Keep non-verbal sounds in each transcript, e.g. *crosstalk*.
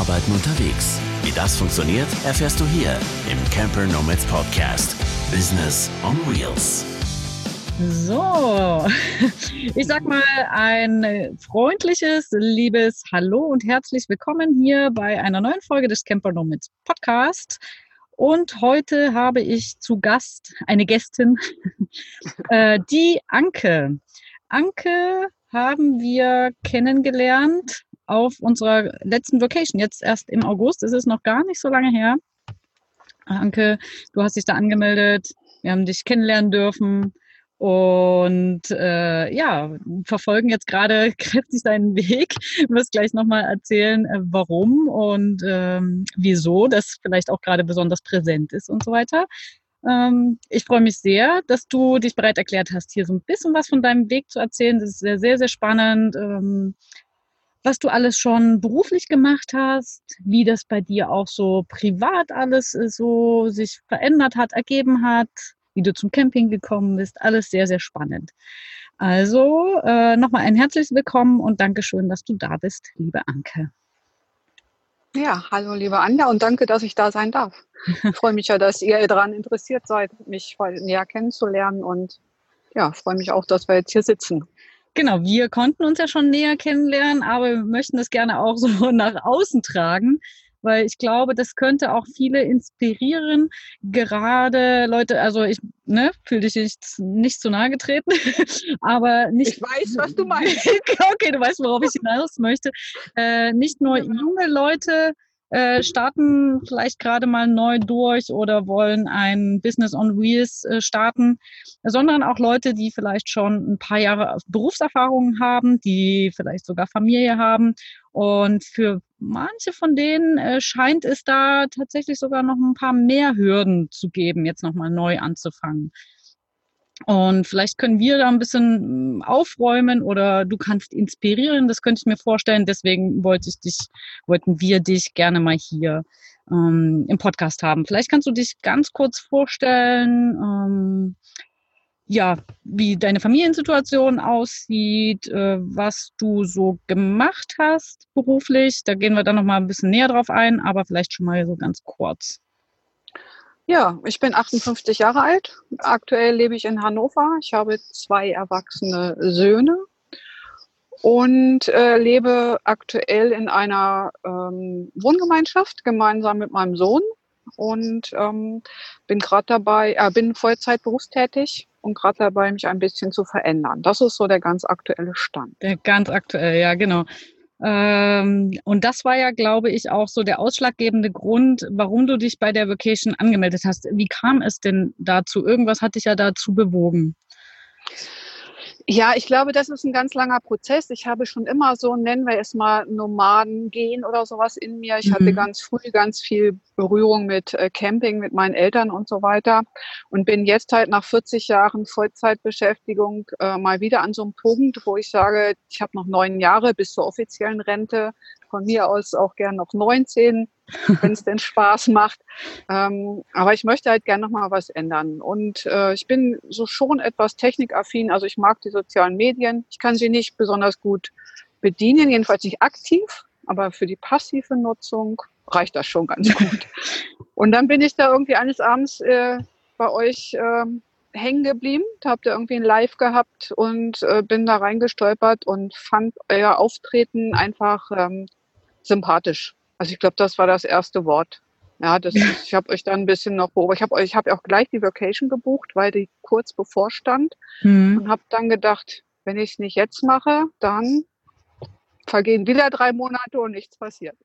Arbeiten unterwegs. Wie das funktioniert, erfährst du hier im Camper Nomads Podcast. Business on Wheels. So, ich sag mal ein freundliches, liebes Hallo und herzlich willkommen hier bei einer neuen Folge des Camper Nomads Podcast. Und heute habe ich zu Gast eine Gästin, *laughs* äh, die Anke. Anke haben wir kennengelernt auf unserer letzten Vacation. Jetzt erst im August, ist es noch gar nicht so lange her. Anke, du hast dich da angemeldet, wir haben dich kennenlernen dürfen und äh, ja, verfolgen jetzt gerade *laughs* kräftig deinen Weg. Du wirst gleich nochmal erzählen, äh, warum und ähm, wieso das vielleicht auch gerade besonders präsent ist und so weiter. Ähm, ich freue mich sehr, dass du dich bereit erklärt hast, hier so ein bisschen was von deinem Weg zu erzählen. Das ist sehr, sehr, sehr spannend. Ähm, was du alles schon beruflich gemacht hast, wie das bei dir auch so privat alles äh, so sich verändert hat, ergeben hat, wie du zum Camping gekommen bist. Alles sehr, sehr spannend. Also äh, nochmal ein herzliches Willkommen und Dankeschön, dass du da bist, liebe Anke. Ja, hallo liebe Anja und danke, dass ich da sein darf. Ich freue mich ja, dass ihr daran interessiert seid, mich näher kennenzulernen und ja, freue mich auch, dass wir jetzt hier sitzen. Genau, wir konnten uns ja schon näher kennenlernen, aber wir möchten das gerne auch so *laughs* nach außen tragen, weil ich glaube, das könnte auch viele inspirieren. Gerade Leute, also ich ne, fühle dich nicht, nicht zu nahe getreten, *laughs* aber nicht. Ich weiß, was du meinst. *laughs* okay, du weißt, worauf ich hinaus möchte. Äh, nicht nur genau. junge Leute äh, starten vielleicht gerade mal neu durch oder wollen ein Business on Wheels äh, starten, sondern auch Leute, die vielleicht schon ein paar Jahre Berufserfahrung haben, die vielleicht sogar Familie haben. Und für manche von denen äh, scheint es da tatsächlich sogar noch ein paar mehr Hürden zu geben, jetzt nochmal neu anzufangen. Und vielleicht können wir da ein bisschen mm, aufräumen oder du kannst inspirieren, das könnte ich mir vorstellen. Deswegen wollte ich dich, wollten wir dich gerne mal hier ähm, im Podcast haben. Vielleicht kannst du dich ganz kurz vorstellen, ähm, ja, wie deine Familiensituation aussieht, äh, was du so gemacht hast beruflich. Da gehen wir dann noch mal ein bisschen näher drauf ein, aber vielleicht schon mal so ganz kurz. Ja, ich bin 58 Jahre alt. Aktuell lebe ich in Hannover. Ich habe zwei erwachsene Söhne und äh, lebe aktuell in einer ähm, Wohngemeinschaft gemeinsam mit meinem Sohn und ähm, bin gerade dabei, äh, bin Vollzeit berufstätig und gerade dabei, mich ein bisschen zu verändern. Das ist so der ganz aktuelle Stand. Der ganz aktuell, ja, genau. Ähm, und das war ja, glaube ich, auch so der ausschlaggebende Grund, warum du dich bei der Vacation angemeldet hast. Wie kam es denn dazu? Irgendwas hat dich ja dazu bewogen. Ja, ich glaube, das ist ein ganz langer Prozess. Ich habe schon immer so, nennen wir es mal, Nomaden gehen oder sowas in mir. Ich mhm. hatte ganz früh ganz viel Berührung mit äh, Camping, mit meinen Eltern und so weiter und bin jetzt halt nach 40 Jahren Vollzeitbeschäftigung äh, mal wieder an so einem Punkt, wo ich sage, ich habe noch neun Jahre bis zur offiziellen Rente von mir aus auch gern noch 19, wenn es denn Spaß macht. Ähm, aber ich möchte halt gern noch mal was ändern. Und äh, ich bin so schon etwas technikaffin. Also ich mag die sozialen Medien. Ich kann sie nicht besonders gut bedienen, jedenfalls nicht aktiv. Aber für die passive Nutzung reicht das schon ganz gut. Und dann bin ich da irgendwie eines Abends äh, bei euch äh, hängen geblieben, habt ihr irgendwie ein Live gehabt und äh, bin da reingestolpert und fand euer Auftreten einfach ähm, sympathisch. Also ich glaube, das war das erste Wort. Ja, das *laughs* ist, ich habe euch dann ein bisschen noch beobachtet. Ich habe ich hab auch gleich die Vacation gebucht, weil die kurz bevorstand mhm. und habe dann gedacht, wenn ich es nicht jetzt mache, dann vergehen wieder drei Monate und nichts passiert.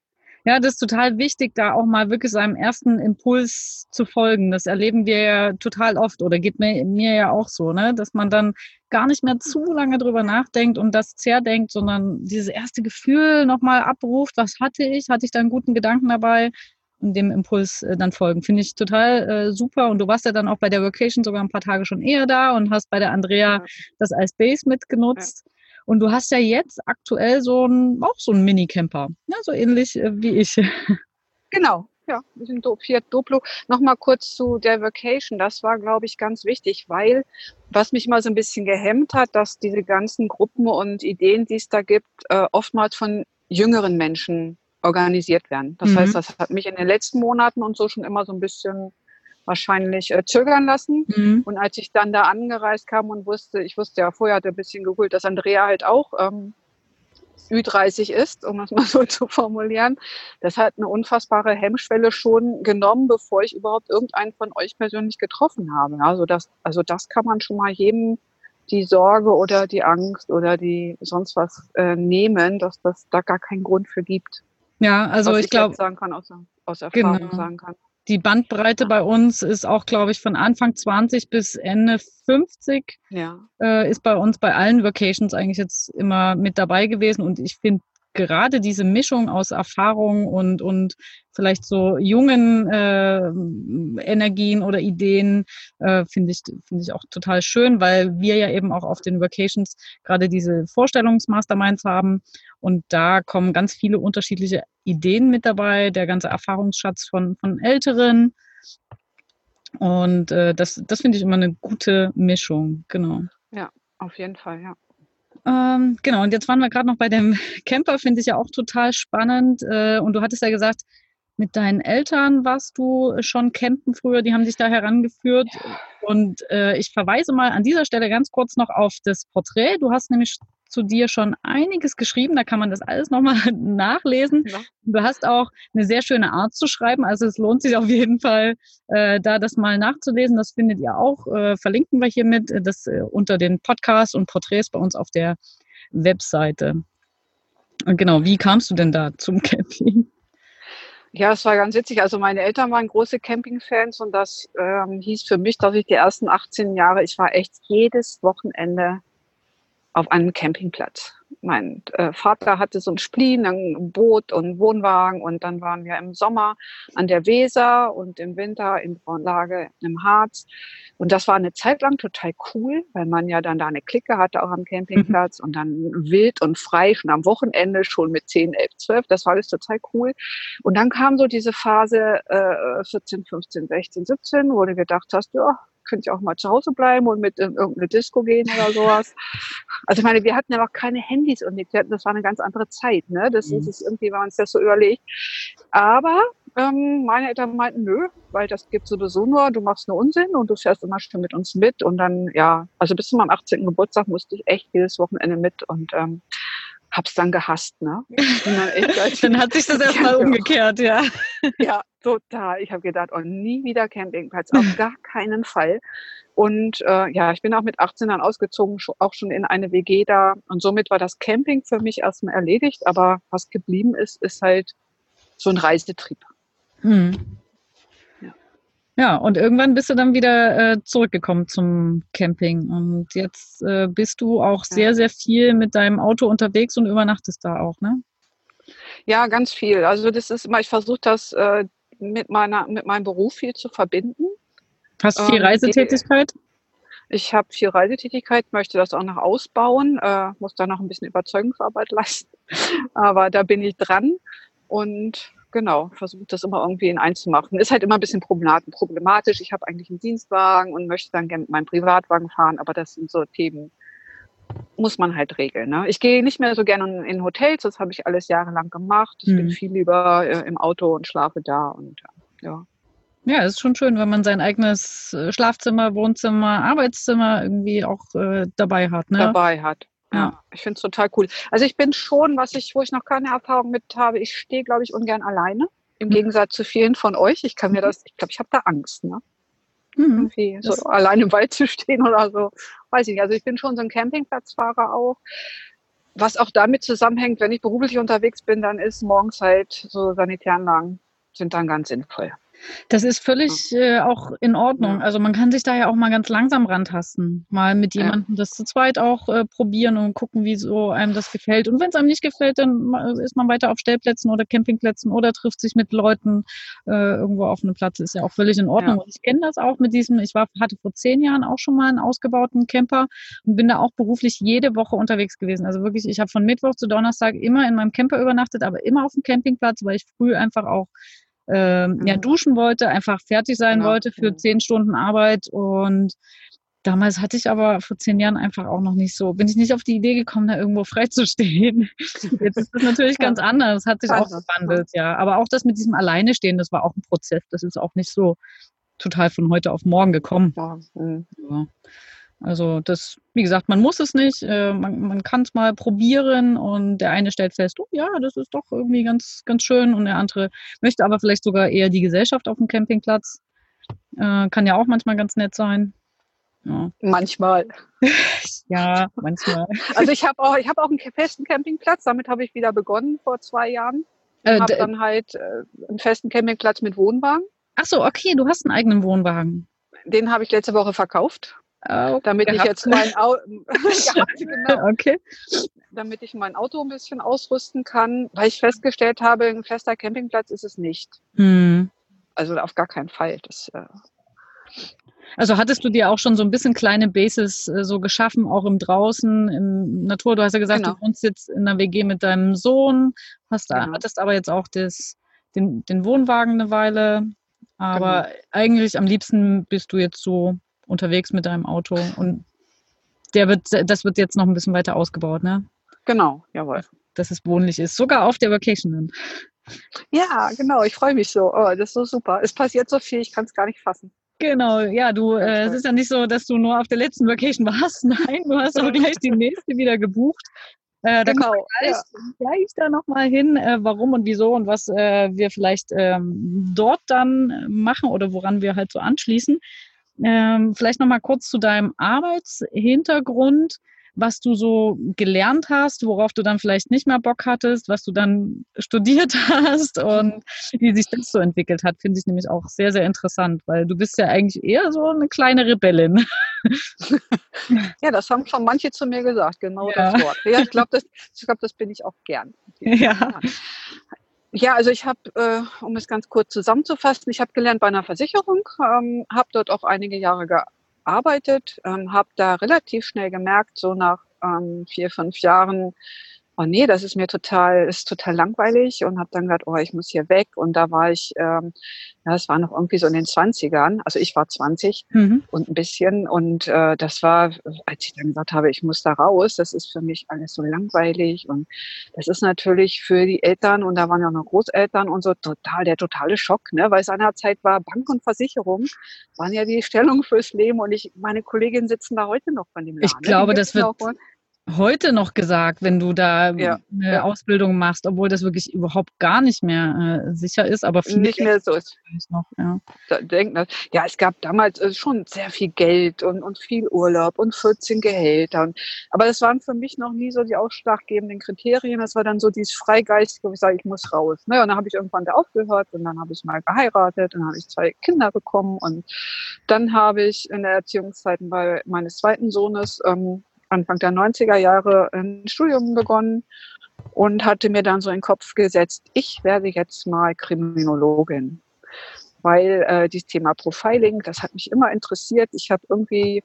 Ja, das ist total wichtig, da auch mal wirklich seinem ersten Impuls zu folgen. Das erleben wir ja total oft oder geht mir, mir ja auch so, ne? dass man dann gar nicht mehr zu lange drüber nachdenkt und das zerdenkt, sondern dieses erste Gefühl nochmal abruft, was hatte ich, hatte ich da einen guten Gedanken dabei und dem Impuls äh, dann folgen. Finde ich total äh, super. Und du warst ja dann auch bei der Vacation sogar ein paar Tage schon eher da und hast bei der Andrea ja. das als Base mitgenutzt. Ja. Und du hast ja jetzt aktuell so ein, auch so einen Minicamper, ja, so ähnlich äh, wie ich. *laughs* Genau, ja, wir sind Fiat Duplo. Nochmal kurz zu der Vacation. Das war, glaube ich, ganz wichtig, weil was mich mal so ein bisschen gehemmt hat, dass diese ganzen Gruppen und Ideen, die es da gibt, äh, oftmals von jüngeren Menschen organisiert werden. Das mhm. heißt, das hat mich in den letzten Monaten und so schon immer so ein bisschen wahrscheinlich äh, zögern lassen. Mhm. Und als ich dann da angereist kam und wusste, ich wusste ja vorher, hatte ein bisschen gegoogelt, dass Andrea halt auch ähm, Ü30 ist, um es *laughs* mal so zu formulieren. Das hat eine unfassbare Hemmschwelle schon genommen, bevor ich überhaupt irgendeinen von euch persönlich getroffen habe. Also das, also das kann man schon mal jedem die Sorge oder die Angst oder die sonst was äh, nehmen, dass das da gar keinen Grund für gibt. Ja, also was ich, ich glaube, sagen kann aus, aus Erfahrung genau. sagen kann. Die Bandbreite bei uns ist auch, glaube ich, von Anfang 20 bis Ende 50. Ja. Äh, ist bei uns bei allen Vacations eigentlich jetzt immer mit dabei gewesen. Und ich finde gerade diese Mischung aus Erfahrung und, und vielleicht so jungen äh, Energien oder Ideen äh, finde ich, finde ich auch total schön, weil wir ja eben auch auf den Vacations gerade diese Vorstellungsmasterminds haben und da kommen ganz viele unterschiedliche Ideen mit dabei, der ganze Erfahrungsschatz von, von Älteren. Und äh, das, das finde ich immer eine gute Mischung, genau. Ja, auf jeden Fall, ja. Ähm, genau, und jetzt waren wir gerade noch bei dem *laughs* Camper, finde ich ja auch total spannend. Äh, und du hattest ja gesagt, mit deinen Eltern warst du schon campen früher, die haben dich da herangeführt. Ja. Und äh, ich verweise mal an dieser Stelle ganz kurz noch auf das Porträt. Du hast nämlich zu dir schon einiges geschrieben. Da kann man das alles nochmal *laughs* nachlesen. Ja. Du hast auch eine sehr schöne Art zu schreiben. Also es lohnt sich auf jeden Fall, äh, da das mal nachzulesen. Das findet ihr auch. Äh, verlinken wir hiermit äh, das äh, unter den Podcasts und Porträts bei uns auf der Webseite. Und genau, wie kamst du denn da zum *laughs* Camping? Ja, es war ganz witzig. Also meine Eltern waren große Campingfans und das ähm, hieß für mich, dass ich die ersten 18 Jahre, ich war echt jedes Wochenende auf einem Campingplatz. Mein äh, Vater hatte so ein Spleen, ein Boot und Wohnwagen und dann waren wir im Sommer an der Weser und im Winter in Braunlage im Harz. Und das war eine Zeit lang total cool, weil man ja dann da eine Clique hatte auch am Campingplatz mhm. und dann wild und frei schon am Wochenende schon mit 10, 11, 12. Das war alles total cool. Und dann kam so diese Phase äh, 14, 15, 16, 17, wo du gedacht hast, ja, könnte ich auch mal zu Hause bleiben und mit in irgendeine Disco gehen oder sowas. Also ich meine, wir hatten ja noch keine Handys und nichts. Das war eine ganz andere Zeit. Ne? Das mhm. ist es irgendwie, wenn man sich das so überlegt. Aber ähm, meine Eltern meinten, nö, weil das gibt sowieso nur, du machst nur Unsinn und du fährst immer schön mit uns mit. Und dann, ja, also bis zu meinem 18. Geburtstag musste ich echt jedes Wochenende mit und ähm, hab's dann gehasst, ne? Dann, *laughs* dann hat sich das erstmal umgekehrt, ja. Ja, total. Ich habe gedacht, oh, nie wieder Campingplatz, auf *laughs* gar keinen Fall. Und äh, ja, ich bin auch mit 18 dann ausgezogen, auch schon in eine WG da. Und somit war das Camping für mich erstmal erledigt. Aber was geblieben ist, ist halt so ein Reisetrieb. Hm. Ja, und irgendwann bist du dann wieder äh, zurückgekommen zum Camping. Und jetzt äh, bist du auch sehr, sehr viel mit deinem Auto unterwegs und übernachtest da auch, ne? Ja, ganz viel. Also das ist immer, ich versuche das äh, mit meiner, mit meinem Beruf viel zu verbinden. Hast du viel ähm, Reisetätigkeit? Ich habe viel Reisetätigkeit, möchte das auch noch ausbauen, äh, muss da noch ein bisschen Überzeugungsarbeit *laughs* leisten. Aber da bin ich dran. Und genau, versuche das immer irgendwie in eins zu machen. Ist halt immer ein bisschen problematisch. Ich habe eigentlich einen Dienstwagen und möchte dann gerne mit meinem Privatwagen fahren, aber das sind so Themen, muss man halt regeln. Ne? Ich gehe nicht mehr so gerne in Hotels, das habe ich alles jahrelang gemacht. Ich mhm. bin viel lieber äh, im Auto und schlafe da und ja. Ja, es ist schon schön, wenn man sein eigenes äh, Schlafzimmer, Wohnzimmer, Arbeitszimmer irgendwie auch äh, dabei hat. Ne? Dabei hat. Ja, ich finde es total cool. Also ich bin schon, was ich, wo ich noch keine Erfahrung mit habe, ich stehe, glaube ich, ungern alleine. Im mhm. Gegensatz zu vielen von euch. Ich kann mir das, ich glaube, ich habe da Angst, ne? Mhm. Irgendwie so allein im Wald *laughs* zu stehen oder so. Weiß ich nicht. Also ich bin schon so ein Campingplatzfahrer auch. Was auch damit zusammenhängt, wenn ich beruflich unterwegs bin, dann ist morgens halt so Sanitäranlagen sind dann ganz sinnvoll. Das ist völlig äh, auch in Ordnung. Also man kann sich da ja auch mal ganz langsam rantasten. Mal mit jemandem das zu zweit auch äh, probieren und gucken, wie so einem das gefällt. Und wenn es einem nicht gefällt, dann ist man weiter auf Stellplätzen oder Campingplätzen oder trifft sich mit Leuten äh, irgendwo auf einem Platz. Ist ja auch völlig in Ordnung. Ja. Und ich kenne das auch mit diesem, ich war, hatte vor zehn Jahren auch schon mal einen ausgebauten Camper und bin da auch beruflich jede Woche unterwegs gewesen. Also wirklich, ich habe von Mittwoch zu Donnerstag immer in meinem Camper übernachtet, aber immer auf dem Campingplatz, weil ich früh einfach auch ähm, ja, mhm. duschen wollte, einfach fertig sein genau. wollte für zehn Stunden Arbeit und Damals hatte ich aber vor zehn Jahren einfach auch noch nicht so, bin ich nicht auf die Idee gekommen, da irgendwo *laughs* freizustehen. Jetzt ist das natürlich *laughs* ganz anders, hat sich auch gewandelt, ja. Aber auch das mit diesem Alleine stehen, das war auch ein Prozess. Das ist auch nicht so total von heute auf morgen gekommen. Ja. Mhm. ja. Also das, wie gesagt, man muss es nicht, äh, man, man kann es mal probieren und der eine stellt fest, oh ja, das ist doch irgendwie ganz, ganz schön und der andere möchte aber vielleicht sogar eher die Gesellschaft auf dem Campingplatz. Äh, kann ja auch manchmal ganz nett sein. Ja. Manchmal. *laughs* ja, manchmal. Also ich habe auch, ich habe auch einen festen Campingplatz, damit habe ich wieder begonnen vor zwei Jahren. Ich äh, habe dann halt äh, einen festen Campingplatz mit Wohnwagen. Ach so, okay, du hast einen eigenen Wohnwagen. Den habe ich letzte Woche verkauft. Okay, damit ich jetzt mein Auto, *laughs* genau. okay. damit ich mein Auto ein bisschen ausrüsten kann, weil ich festgestellt habe, ein fester Campingplatz ist es nicht. Hm. Also auf gar keinen Fall. Das, äh also hattest du dir auch schon so ein bisschen kleine Bases äh, so geschaffen, auch im Draußen, im Natur? Du hast ja gesagt, genau. du wohnst jetzt in der WG mit deinem Sohn, hast genau. hattest aber jetzt auch das, den, den Wohnwagen eine Weile. Aber genau. eigentlich am liebsten bist du jetzt so unterwegs mit deinem Auto und der wird, das wird jetzt noch ein bisschen weiter ausgebaut, ne? Genau, jawohl. Dass es wohnlich ist, sogar auf der Vacation dann. Ja, genau, ich freue mich so. Oh, das ist so super. Es passiert so viel, ich kann es gar nicht fassen. Genau, ja, du, äh, es ist ja nicht so, dass du nur auf der letzten Vacation *laughs* warst. Nein, du hast auch gleich die nächste wieder gebucht. Äh, da genau, kommen wir gleich, ja. gleich da nochmal hin, äh, warum und wieso und was äh, wir vielleicht ähm, dort dann machen oder woran wir halt so anschließen. Ähm, vielleicht nochmal kurz zu deinem Arbeitshintergrund, was du so gelernt hast, worauf du dann vielleicht nicht mehr Bock hattest, was du dann *laughs* studiert hast und wie sich das so entwickelt hat, finde ich nämlich auch sehr, sehr interessant, weil du bist ja eigentlich eher so eine kleine Rebellin. *laughs* Ja, das haben schon manche zu mir gesagt, genau ja. das Wort. Ja, ich glaube, das, glaub, das bin ich auch gern. *laughs* Ja. Ja, also ich habe, äh, um es ganz kurz zusammenzufassen, ich habe gelernt bei einer Versicherung, ähm, habe dort auch einige Jahre gearbeitet, ähm, habe da relativ schnell gemerkt, so nach ähm, vier, fünf Jahren, oh nee, das ist mir total, ist total langweilig und habe dann gedacht, oh, ich muss hier weg. Und da war ich, ähm, ja, es war noch irgendwie so in den 20ern, also ich war 20 mhm. und ein bisschen. Und äh, das war, als ich dann gesagt habe, ich muss da raus, das ist für mich alles so langweilig. Und das ist natürlich für die Eltern, und da waren ja noch Großeltern und so, total der totale Schock, ne? weil seinerzeit war Bank und Versicherung, waren ja die Stellung fürs Leben. Und ich, meine Kolleginnen sitzen da heute noch von dem Laden. Ich glaube, ne? das wird heute noch gesagt, wenn du da ja, eine ja. Ausbildung machst, obwohl das wirklich überhaupt gar nicht mehr äh, sicher ist, aber nicht mehr so ist. Noch, ja. Da, denk, ja, es gab damals äh, schon sehr viel Geld und, und viel Urlaub und 14 Gehälter. Und, aber das waren für mich noch nie so die ausschlaggebenden Kriterien. Das war dann so dieses Freigeistige, wo ich sage, ich muss raus. Ne? Und dann habe ich irgendwann da aufgehört und dann habe ich mal geheiratet und dann habe ich zwei Kinder bekommen und dann habe ich in der Erziehungszeit bei meines zweiten Sohnes ähm, Anfang der 90er Jahre ein Studium begonnen und hatte mir dann so in den Kopf gesetzt, ich werde jetzt mal Kriminologin. Weil äh, dieses Thema Profiling, das hat mich immer interessiert. Ich habe irgendwie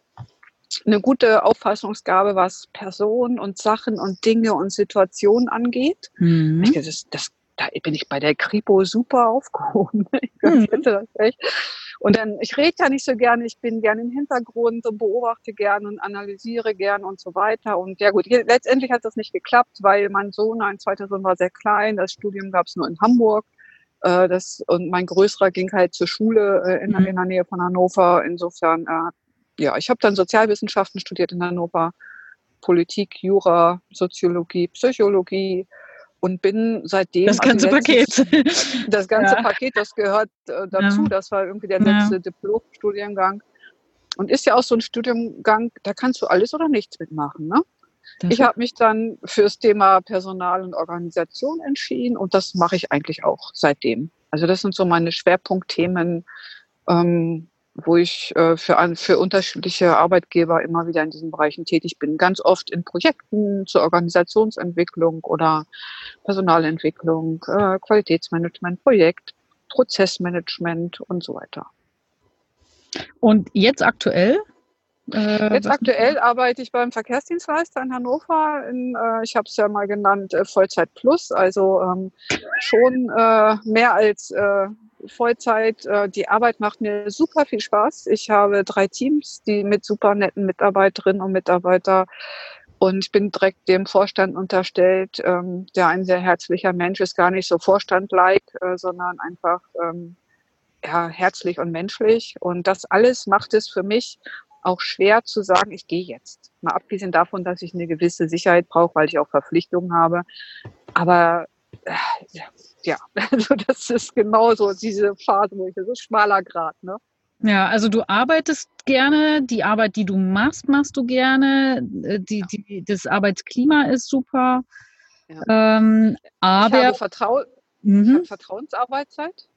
eine gute Auffassungsgabe, was Personen und Sachen und Dinge und Situationen angeht. Mhm. Ich, das, das, da bin ich bei der Kripo super aufgehoben. *laughs* Mhm. Und dann, ich rede ja nicht so gerne, ich bin gerne im Hintergrund und beobachte gern und analysiere gern und so weiter. Und ja gut, letztendlich hat das nicht geklappt, weil mein Sohn, ein zweiter Sohn war sehr klein, das Studium gab es nur in Hamburg. Äh, das, und mein Größerer ging halt zur Schule äh, in, mhm. in der Nähe von Hannover. Insofern, äh, ja, ich habe dann Sozialwissenschaften studiert in Hannover, Politik, Jura, Soziologie, Psychologie, und bin seitdem. Das ganze also Paket. *laughs* Das ganze ja. Paket, das gehört äh, dazu. Ja. Das war irgendwie der letzte ja. Diplom-Studiengang. Und ist ja auch so ein Studiengang, da kannst du alles oder nichts mitmachen. Ne? ich habe mich dann fürs Thema Personal und Organisation entschieden und das mache ich eigentlich auch seitdem. Also das sind so meine Schwerpunktthemen. Ähm, wo ich äh, für, für unterschiedliche Arbeitgeber immer wieder in diesen Bereichen tätig bin. Ganz oft in Projekten zur Organisationsentwicklung oder Personalentwicklung, äh, Qualitätsmanagement, Projekt, Prozessmanagement und so weiter. Und jetzt aktuell? Äh, jetzt aktuell arbeite ich beim Verkehrsdienstleister in Hannover. In, äh, ich habe es ja mal genannt äh, Vollzeit Plus, also ähm, schon äh, mehr als Vollzeit. Äh, die Arbeit macht mir super viel Spaß. Ich habe drei Teams, die mit super netten Mitarbeiterinnen und Mitarbeiter und ich bin direkt dem Vorstand unterstellt, ähm, der ein sehr herzlicher Mensch ist, gar nicht so Vorstand-like, äh, sondern einfach ähm, ja, herzlich und menschlich. Und das alles macht es für mich auch schwer zu sagen, ich gehe jetzt. Mal abgesehen davon, dass ich eine gewisse Sicherheit brauche, weil ich auch Verpflichtungen habe. Aber äh, ja, *laughs* also das ist genau so diese Phase, wo ich so schmaler Grad, ne? Ja, also du arbeitest gerne, die Arbeit, die du machst, machst du gerne, äh, die, die, das Arbeitsklima ist super. Ja. Ähm, aber ich habe, Vertrau mhm. ich habe Vertrauensarbeitszeit.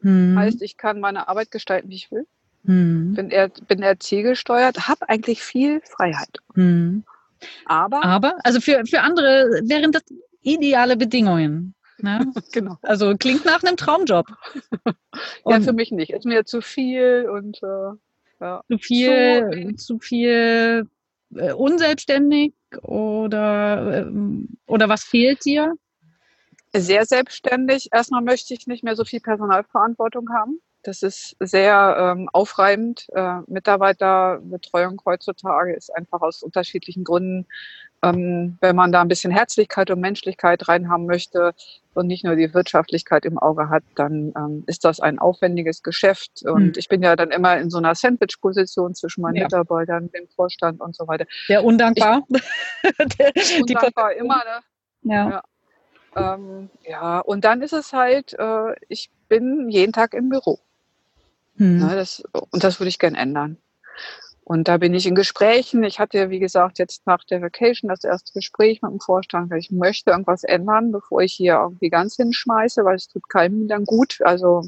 Mhm. Heißt, ich kann meine Arbeit gestalten, wie ich will. Mhm. Bin, eher, bin eher zielgesteuert, habe eigentlich viel Freiheit. Mhm. Aber, aber, also für, für andere wären das ideale Bedingungen. Ne? *laughs* genau. Also klingt nach einem Traumjob. ja, für mich nicht. Ist mir zu viel und äh, ja. zu viel, zu, zu viel äh, unselbstständig oder, äh, oder was fehlt dir? Sehr selbstständig. Erstmal möchte ich nicht mehr so viel Personalverantwortung haben. Das ist sehr ähm, aufreibend. Äh, Mitarbeiterbetreuung heutzutage ist einfach aus unterschiedlichen Gründen, ähm, wenn man da ein bisschen Herzlichkeit und Menschlichkeit reinhaben möchte und nicht nur die Wirtschaftlichkeit im Auge hat, dann ähm, ist das ein aufwendiges Geschäft. Und hm. ich bin ja dann immer in so einer Sandwich-Position zwischen meinen ja. Mitarbeitern, dem Vorstand und so weiter. Der undankbar. Ich, *laughs* undankbar immer, ne? ja. ja. Ähm, ja, und dann ist es halt, äh, ich bin jeden Tag im Büro. Hm. Ja, das, und das würde ich gern ändern. Und da bin ich in Gesprächen. Ich hatte, wie gesagt, jetzt nach der Vacation das erste Gespräch mit dem Vorstand, weil ich möchte irgendwas ändern, bevor ich hier irgendwie ganz hinschmeiße, weil es tut keinem dann gut. Also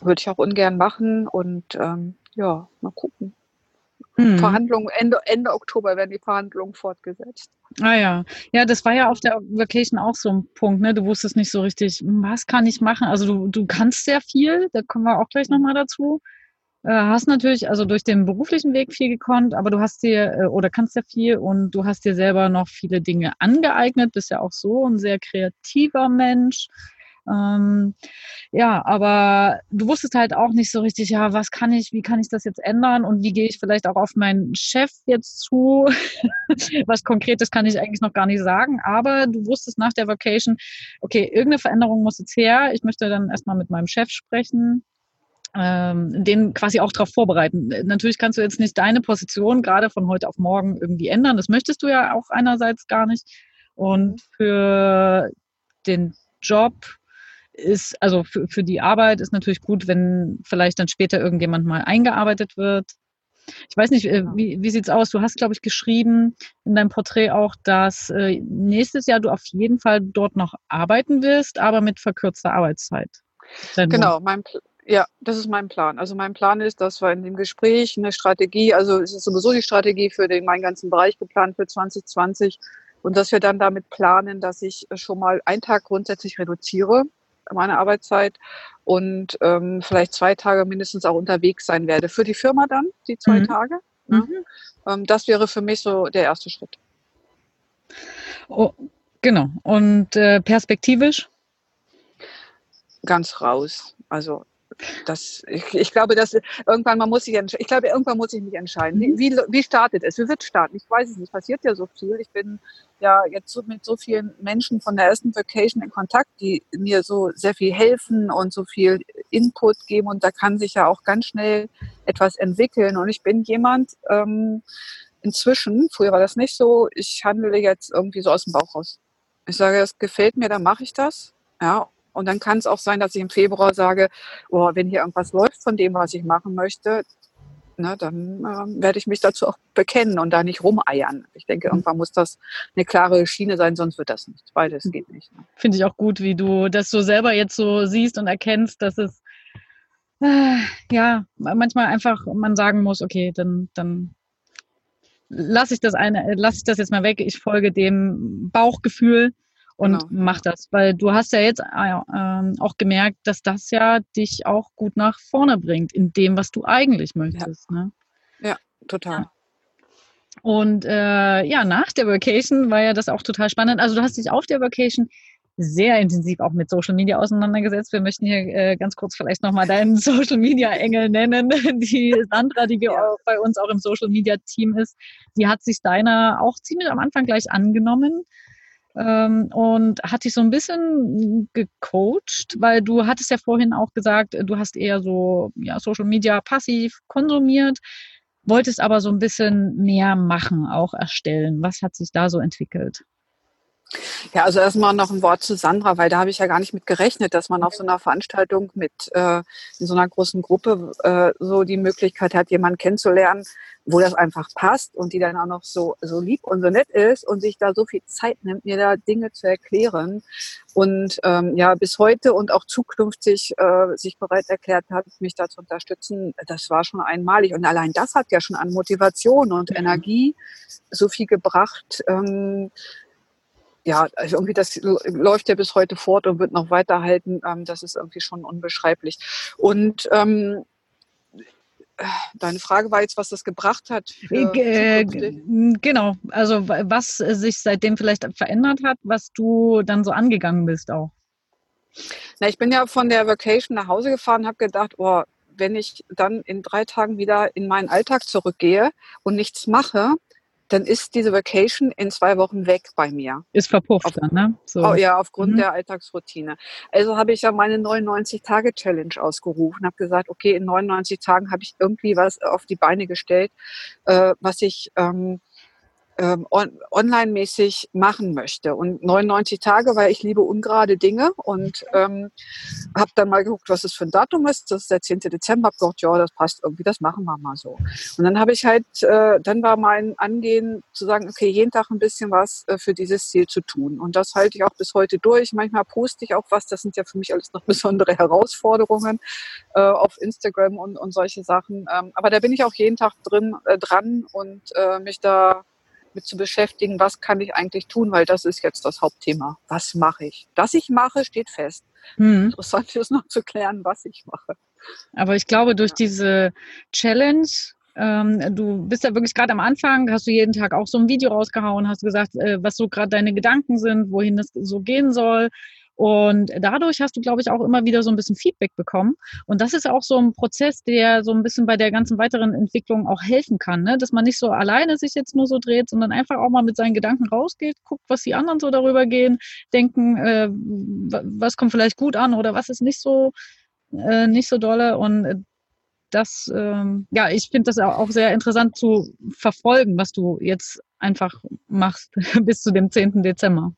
würde ich auch ungern machen. Und ähm, ja, mal gucken. Mhm. Verhandlungen, Ende, Ende Oktober werden die Verhandlungen fortgesetzt. Ah ja, ja, das war ja auf der Vacation auch so ein Punkt, ne? Du wusstest nicht so richtig, was kann ich machen? Also du, du kannst sehr viel, da kommen wir auch gleich nochmal dazu. Äh, hast natürlich also durch den beruflichen Weg viel gekonnt, aber du hast dir äh, oder kannst ja viel und du hast dir selber noch viele Dinge angeeignet, bist ja auch so ein sehr kreativer Mensch. Ähm, ja, aber du wusstest halt auch nicht so richtig, ja, was kann ich, wie kann ich das jetzt ändern und wie gehe ich vielleicht auch auf meinen Chef jetzt zu? *laughs* was Konkretes kann ich eigentlich noch gar nicht sagen, aber du wusstest nach der Vacation, okay, irgendeine Veränderung muss jetzt her. Ich möchte dann erstmal mit meinem Chef sprechen ähm, den quasi auch darauf vorbereiten. Natürlich kannst du jetzt nicht deine Position gerade von heute auf morgen irgendwie ändern. Das möchtest du ja auch einerseits gar nicht. Und für den Job ist, also für, für die Arbeit ist natürlich gut, wenn vielleicht dann später irgendjemand mal eingearbeitet wird. Ich weiß nicht, äh, wie, wie sieht es aus? Du hast, glaube ich, geschrieben in deinem Porträt auch, dass äh, nächstes Jahr du auf jeden Fall dort noch arbeiten wirst, aber mit verkürzter Arbeitszeit. Genau, mein, ja, das ist mein Plan. Also mein Plan ist, dass wir in dem Gespräch eine Strategie, also es ist sowieso die Strategie für den meinen ganzen Bereich geplant für 2020 und dass wir dann damit planen, dass ich schon mal einen Tag grundsätzlich reduziere meine Arbeitszeit und ähm, vielleicht zwei Tage mindestens auch unterwegs sein werde. Für die Firma dann, die zwei mhm. Tage. Ja. Mhm. Ähm, das wäre für mich so der erste Schritt. Oh, genau. Und äh, perspektivisch? Ganz raus. Also das, ich, ich, glaube, dass irgendwann man muss sich ich glaube, irgendwann muss ich mich entscheiden. Wie, wie, wie startet es? Wie wird es starten? Ich weiß es nicht. Passiert ja so viel. Ich bin ja jetzt so mit so vielen Menschen von der ersten Vacation in Kontakt, die mir so sehr viel helfen und so viel Input geben. Und da kann sich ja auch ganz schnell etwas entwickeln. Und ich bin jemand, ähm, inzwischen, früher war das nicht so, ich handle jetzt irgendwie so aus dem Bauch raus. Ich sage, es gefällt mir, dann mache ich das. Ja, und dann kann es auch sein, dass ich im Februar sage, oh, wenn hier irgendwas läuft von dem, was ich machen möchte, ne, dann äh, werde ich mich dazu auch bekennen und da nicht rumeiern. Ich denke, mhm. irgendwann muss das eine klare Schiene sein, sonst wird das nicht. Beides geht nicht. Ne? Finde ich auch gut, wie du das so selber jetzt so siehst und erkennst, dass es äh, ja manchmal einfach man sagen muss, okay, dann, dann lasse ich das eine, lasse ich das jetzt mal weg, ich folge dem Bauchgefühl und genau. mach das, weil du hast ja jetzt äh, auch gemerkt, dass das ja dich auch gut nach vorne bringt in dem, was du eigentlich möchtest. Ja, ne? ja total. Ja. Und äh, ja, nach der Vacation war ja das auch total spannend. Also du hast dich auf der Vacation sehr intensiv auch mit Social Media auseinandergesetzt. Wir möchten hier äh, ganz kurz vielleicht nochmal deinen *laughs* Social Media Engel nennen. *laughs* Die Sandra, die ja. bei uns auch im Social Media Team ist, die hat sich deiner auch ziemlich am Anfang gleich angenommen ähm, und hat dich so ein bisschen gecoacht, weil du hattest ja vorhin auch gesagt, du hast eher so ja, Social Media passiv konsumiert, wolltest aber so ein bisschen mehr machen, auch erstellen. Was hat sich da so entwickelt? Ja, also erstmal noch ein Wort zu Sandra, weil da habe ich ja gar nicht mit gerechnet, dass man auf so einer Veranstaltung mit äh, in so einer großen Gruppe äh, so die Möglichkeit hat, jemanden kennenzulernen, wo das einfach passt und die dann auch noch so, so lieb und so nett ist und sich da so viel Zeit nimmt, mir da Dinge zu erklären und ähm, ja bis heute und auch zukünftig äh, sich bereit erklärt hat, mich da zu unterstützen, das war schon einmalig und allein das hat ja schon an Motivation und mhm. Energie so viel gebracht. Ähm, ja, also irgendwie das läuft ja bis heute fort und wird noch weiterhalten. Ähm, das ist irgendwie schon unbeschreiblich. Und ähm, Deine Frage war jetzt, was das gebracht hat. Äh, genau, also was sich seitdem vielleicht verändert hat, was du dann so angegangen bist auch. Na, ich bin ja von der Vacation nach Hause gefahren, habe gedacht, oh, wenn ich dann in drei Tagen wieder in meinen Alltag zurückgehe und nichts mache, dann ist diese Vacation in zwei Wochen weg bei mir. Ist verpufft Auf, dann, ne? So. Oh, ja, aufgrund mhm. der Alltagsroutine. Also habe ich ja meine 99-Tage-Challenge ausgerufen, habe gesagt, okay, in 99 Tagen habe ich irgendwie was auf die Beine gestellt, äh, was ich ähm, ähm, on online-mäßig machen möchte. Und 99 Tage, weil ich liebe ungerade Dinge und ähm, habe dann mal geguckt, was es für ein Datum ist. Das ist der 10. Dezember. Hab gedacht, ja, das passt irgendwie, das machen wir mal so. Und dann habe ich halt, äh, dann war mein Angehen zu sagen, okay, jeden Tag ein bisschen was äh, für dieses Ziel zu tun. Und das halte ich auch bis heute durch. Manchmal poste ich auch was. Das sind ja für mich alles noch *laughs* besondere Herausforderungen äh, auf Instagram und, und solche Sachen. Ähm, aber da bin ich auch jeden Tag drin, äh, dran und äh, mich da mit zu beschäftigen, was kann ich eigentlich tun, weil das ist jetzt das Hauptthema. Was mache ich? Dass ich mache, steht fest. Mhm. Interessant ist noch zu klären, was ich mache. Aber ich glaube, durch diese Challenge, ähm, du bist ja wirklich gerade am Anfang, hast du jeden Tag auch so ein Video rausgehauen, hast gesagt, äh, was so gerade deine Gedanken sind, wohin das so gehen soll. Und dadurch hast du, glaube ich, auch immer wieder so ein bisschen Feedback bekommen. Und das ist auch so ein Prozess, der so ein bisschen bei der ganzen weiteren Entwicklung auch helfen kann, ne? dass man nicht so alleine sich jetzt nur so dreht, sondern einfach auch mal mit seinen Gedanken rausgeht, guckt, was die anderen so darüber gehen, denken, äh, was kommt vielleicht gut an oder was ist nicht so, äh, nicht so dolle. Und das, ähm, ja, ich finde das auch sehr interessant zu verfolgen, was du jetzt einfach machst *laughs* bis zu dem 10. Dezember.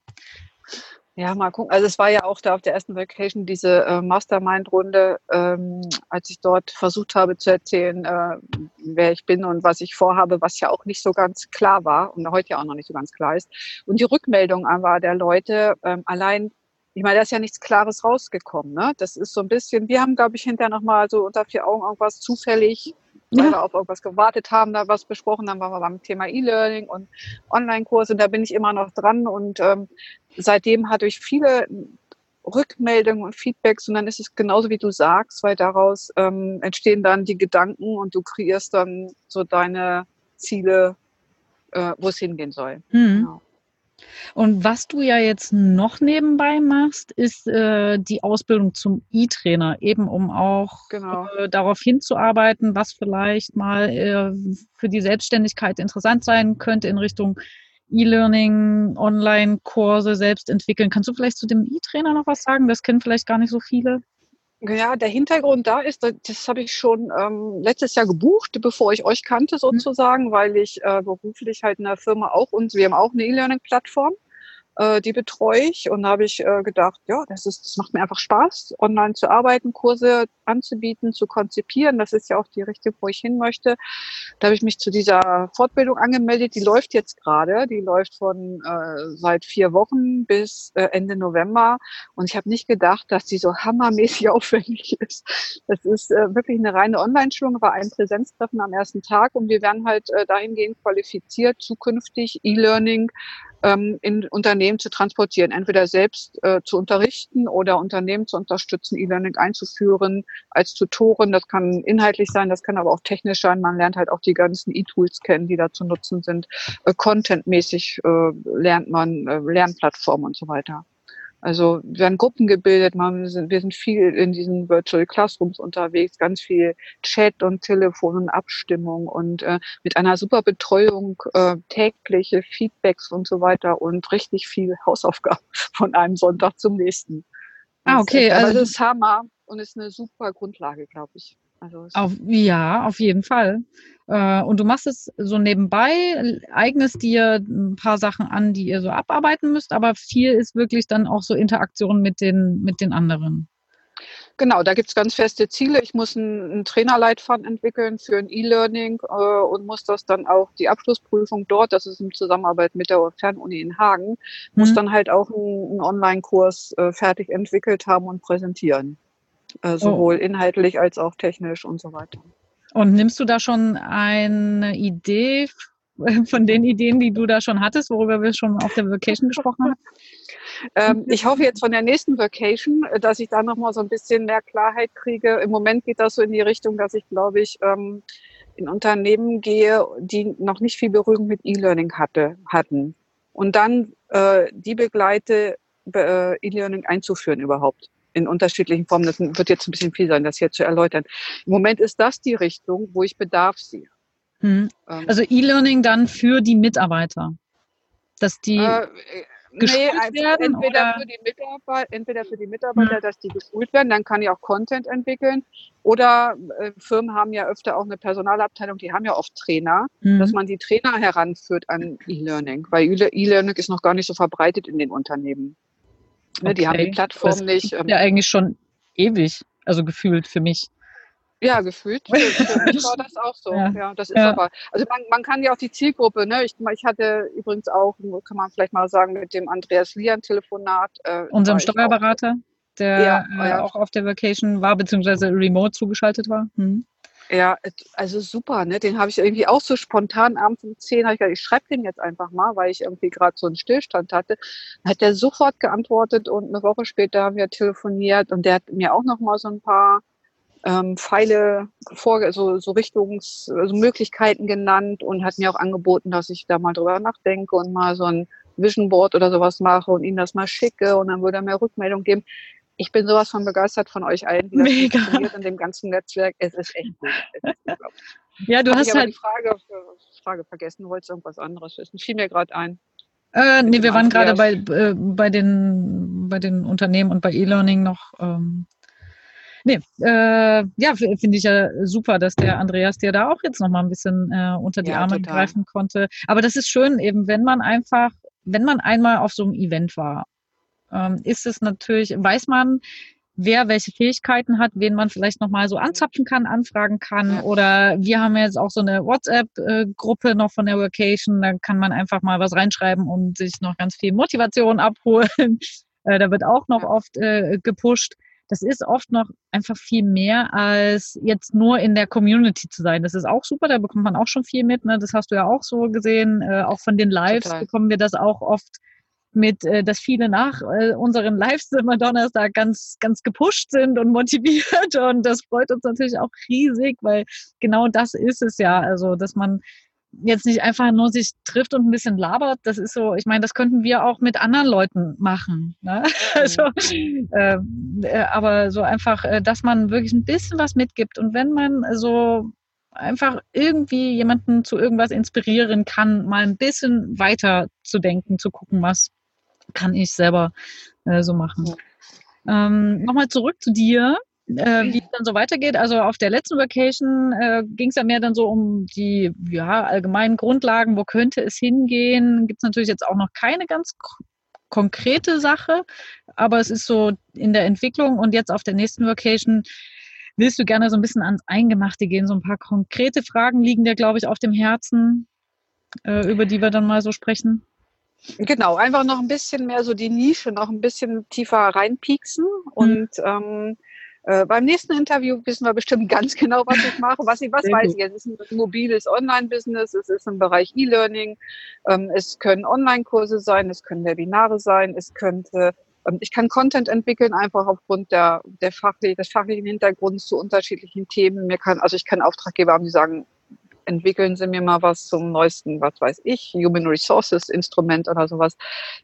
Ja, mal gucken. Also es war ja auch da auf der ersten Vacation diese äh, Mastermind-Runde, ähm, als ich dort versucht habe zu erzählen, äh, wer ich bin und was ich vorhabe, was ja auch nicht so ganz klar war und heute ja auch noch nicht so ganz klar ist. Und die Rückmeldung war der Leute ähm, allein, ich meine, da ist ja nichts Klares rausgekommen. Ne? Das ist so ein bisschen, wir haben, glaube ich, hinterher nochmal so unter vier Augen irgendwas zufällig weil ja. wir auf irgendwas gewartet haben, da was besprochen haben, waren wir beim Thema E-Learning und Online-Kurse. Da bin ich immer noch dran und ähm, seitdem hatte ich viele Rückmeldungen und Feedbacks und dann ist es genauso wie du sagst, weil daraus ähm, entstehen dann die Gedanken und du kreierst dann so deine Ziele, äh, wo es hingehen soll. Mhm. Genau. Und was du ja jetzt noch nebenbei machst, ist äh, die Ausbildung zum E-Trainer, eben um auch genau. äh, darauf hinzuarbeiten, was vielleicht mal äh, für die Selbstständigkeit interessant sein könnte in Richtung E-Learning, Online-Kurse selbst entwickeln. Kannst du vielleicht zu dem E-Trainer noch was sagen? Das kennen vielleicht gar nicht so viele. Ja, der Hintergrund da ist, das habe ich schon ähm, letztes Jahr gebucht, bevor ich euch kannte mhm. sozusagen, mhm. weil ich äh, beruflich halt in der Firma auch und wir haben auch eine E-Learning-Plattform äh, die betreue ich. Und da habe ich äh, gedacht, ja, das, ist, das macht mir einfach Spaß, online zu arbeiten, Kurse anzubieten, zu konzipieren. Das ist ja auch die Richtung, wo ich hin möchte. Da habe ich mich zu dieser Fortbildung angemeldet. Die läuft jetzt gerade. Die läuft von äh, seit vier Wochen bis äh, Ende November. Und ich habe nicht gedacht, dass die so hammermäßig *laughs* aufwendig ist. Das ist äh, wirklich eine reine Online-Schulung, war ein Präsenztreffen am ersten Tag und wir werden halt äh, dahingehend qualifiziert, zukünftig E-Learning ähm, in Unternehmen zu transportieren, entweder selbst äh, zu unterrichten oder Unternehmen zu unterstützen, E-Learning einzuführen als Tutoren. Das kann inhaltlich sein, das kann aber auch technisch sein. Man lernt halt auch die ganzen E-Tools kennen, die da zu nutzen sind. Äh, Contentmäßig äh, lernt man äh, Lernplattformen und so weiter. Also werden Gruppen gebildet, man, wir sind viel in diesen Virtual Classrooms unterwegs, ganz viel Chat und Telefon und Abstimmung und äh, mit einer super Betreuung, äh, tägliche Feedbacks und so weiter und richtig viel Hausaufgaben *laughs* von einem Sonntag zum nächsten. Ah, okay. Das, also das ist Hammer und ist eine super Grundlage, glaube ich. Also auf, ja, auf jeden Fall. Äh, und du machst es so nebenbei, eignest dir ein paar Sachen an, die ihr so abarbeiten müsst, aber viel ist wirklich dann auch so Interaktion mit den, mit den anderen. Genau, da gibt es ganz feste Ziele. Ich muss einen, einen Trainerleitfaden entwickeln für ein E-Learning äh, und muss das dann auch, die Abschlussprüfung dort, das ist in Zusammenarbeit mit der Fernuni in Hagen, mhm. muss dann halt auch einen, einen Online-Kurs äh, fertig entwickelt haben und präsentieren. Äh, sowohl oh. inhaltlich als auch technisch und so weiter. Und nimmst du da schon eine Idee *laughs* von den Ideen, die du da schon hattest, worüber wir schon auf der Vacation gesprochen haben? ähm, ich hoffe jetzt von der nächsten Vacation, äh, dass ich da nochmal so ein bisschen mehr Klarheit kriege. Im Moment geht das so in die Richtung, dass ich, glaube ich, ähm, in Unternehmen gehe, die noch nicht viel Berührung mit E-Learning hatte, hatten. Und dann äh, die begleite, äh, E-Learning einzuführen überhaupt in unterschiedlichen Formen. Das wird jetzt ein bisschen viel sein, das hier zu erläutern. Im Moment ist das die Richtung, wo ich Bedarf sehe. Hm. Ähm. Also E-Learning dann für die Mitarbeiter, dass die äh, geschult nee, werden? Entweder, für die Mitarbeiter, entweder für die Mitarbeiter, hm. dass die geschult werden, dann kann ich auch Content entwickeln. Oder äh, Firmen haben ja öfter auch eine Personalabteilung, die haben ja oft Trainer, hm. dass man die Trainer heranführt an E-Learning, weil E-Learning ist noch gar nicht so verbreitet in den Unternehmen. Ne, Die haben die Plattform das nicht. Ähm, ja, eigentlich schon ewig, also gefühlt für mich. Ja, gefühlt. Für, für mich war das auch so. *laughs* Ja, ja das ist ja. aber. Also man, man kann ja auch die Zielgruppe, ne? Ich, ich hatte übrigens auch, kann man vielleicht mal sagen, mit dem Andreas Lian Telefonat. Äh, Unserem Steuerberater, der ja, äh, auch auf der Vacation war, beziehungsweise remote zugeschaltet war. Hm. Ja, also super, ne? Den habe ich irgendwie auch so spontan abends um 10 habe ich gedacht, ich schreibe den jetzt einfach mal, weil ich irgendwie gerade so einen Stillstand hatte. Hat der sofort geantwortet und eine Woche später haben wir telefoniert und der hat mir auch noch mal so ein paar ähm, Pfeile vor, so, so Richtungs, also Möglichkeiten genannt und hat mir auch angeboten, dass ich da mal drüber nachdenke und mal so ein Vision Board oder sowas mache und ihm das mal schicke und dann würde er mir Rückmeldung geben ich bin sowas von begeistert von euch allen, wie das Mega. funktioniert in dem ganzen Netzwerk. Es ist echt gut. *laughs* ja, du Hab hast ich halt die Frage, Frage vergessen, wolltest irgendwas anderes wissen? Fiel mir gerade ein. Äh, nee, wir waren gerade bei, äh, bei, den, bei den Unternehmen und bei E-Learning noch. Ähm, nee, äh, ja, finde ich ja super, dass der Andreas dir da auch jetzt noch mal ein bisschen äh, unter die ja, Arme total. greifen konnte. Aber das ist schön, eben, wenn man einfach, wenn man einmal auf so einem Event war ist es natürlich, weiß man, wer welche Fähigkeiten hat, wen man vielleicht nochmal so anzapfen kann, anfragen kann. Oder wir haben jetzt auch so eine WhatsApp-Gruppe noch von der Vacation. Da kann man einfach mal was reinschreiben und sich noch ganz viel Motivation abholen. *laughs* Äh, da wird auch noch oft äh, gepusht. Das ist oft noch einfach viel mehr als jetzt nur in der Community zu sein. Das ist auch super, da bekommt man auch schon viel mit. Ne? Das hast du ja auch so gesehen. Äh, auch von den Lives Total. bekommen wir das auch oft mit, äh, dass viele nach äh, unseren Lives immer Donnerstag ganz, ganz gepusht sind und motiviert. *laughs* Und das freut uns natürlich auch riesig, weil genau das ist es ja. Also, dass man jetzt nicht einfach nur sich trifft und ein bisschen labert. Das ist so, ich meine, das könnten wir auch mit anderen Leuten machen. Ne? *laughs* Also, äh, äh, aber so einfach, äh, dass man wirklich ein bisschen was mitgibt. Und wenn man so einfach irgendwie jemanden zu irgendwas inspirieren kann, mal ein bisschen weiter zu denken, zu gucken, was kann ich selber äh, so machen. Ja. Ähm, Nochmal zurück zu dir, äh, wie es dann so weitergeht. Also auf der letzten Vacation äh, ging es ja mehr dann so um die ja, allgemeinen Grundlagen, wo könnte es hingehen. Gibt es natürlich jetzt auch noch keine ganz konkrete Sache, aber es ist so in der Entwicklung und jetzt auf der nächsten Vacation willst du gerne so ein bisschen ans Eingemachte gehen. So ein paar konkrete Fragen liegen dir, glaube ich, auf dem Herzen, äh, über die wir dann mal so sprechen. Genau, einfach noch ein bisschen mehr so die Nische noch ein bisschen tiefer reinpieksen. Mhm. Und ähm, äh, beim nächsten Interview wissen wir bestimmt *laughs* ganz genau, was ich mache. Was, ich, was weiß ich Es ist ein mobiles Online-Business, es ist im Bereich E-Learning, ähm, es können Online-Kurse sein, es können Webinare sein, es könnte ähm, ich kann Content entwickeln, einfach aufgrund der, der fachlich, des fachlichen Hintergrunds zu unterschiedlichen Themen. Mir kann, also ich kann Auftraggeber haben, die sagen, entwickeln Sie mir mal was zum neuesten, was weiß ich, Human Resources Instrument oder sowas.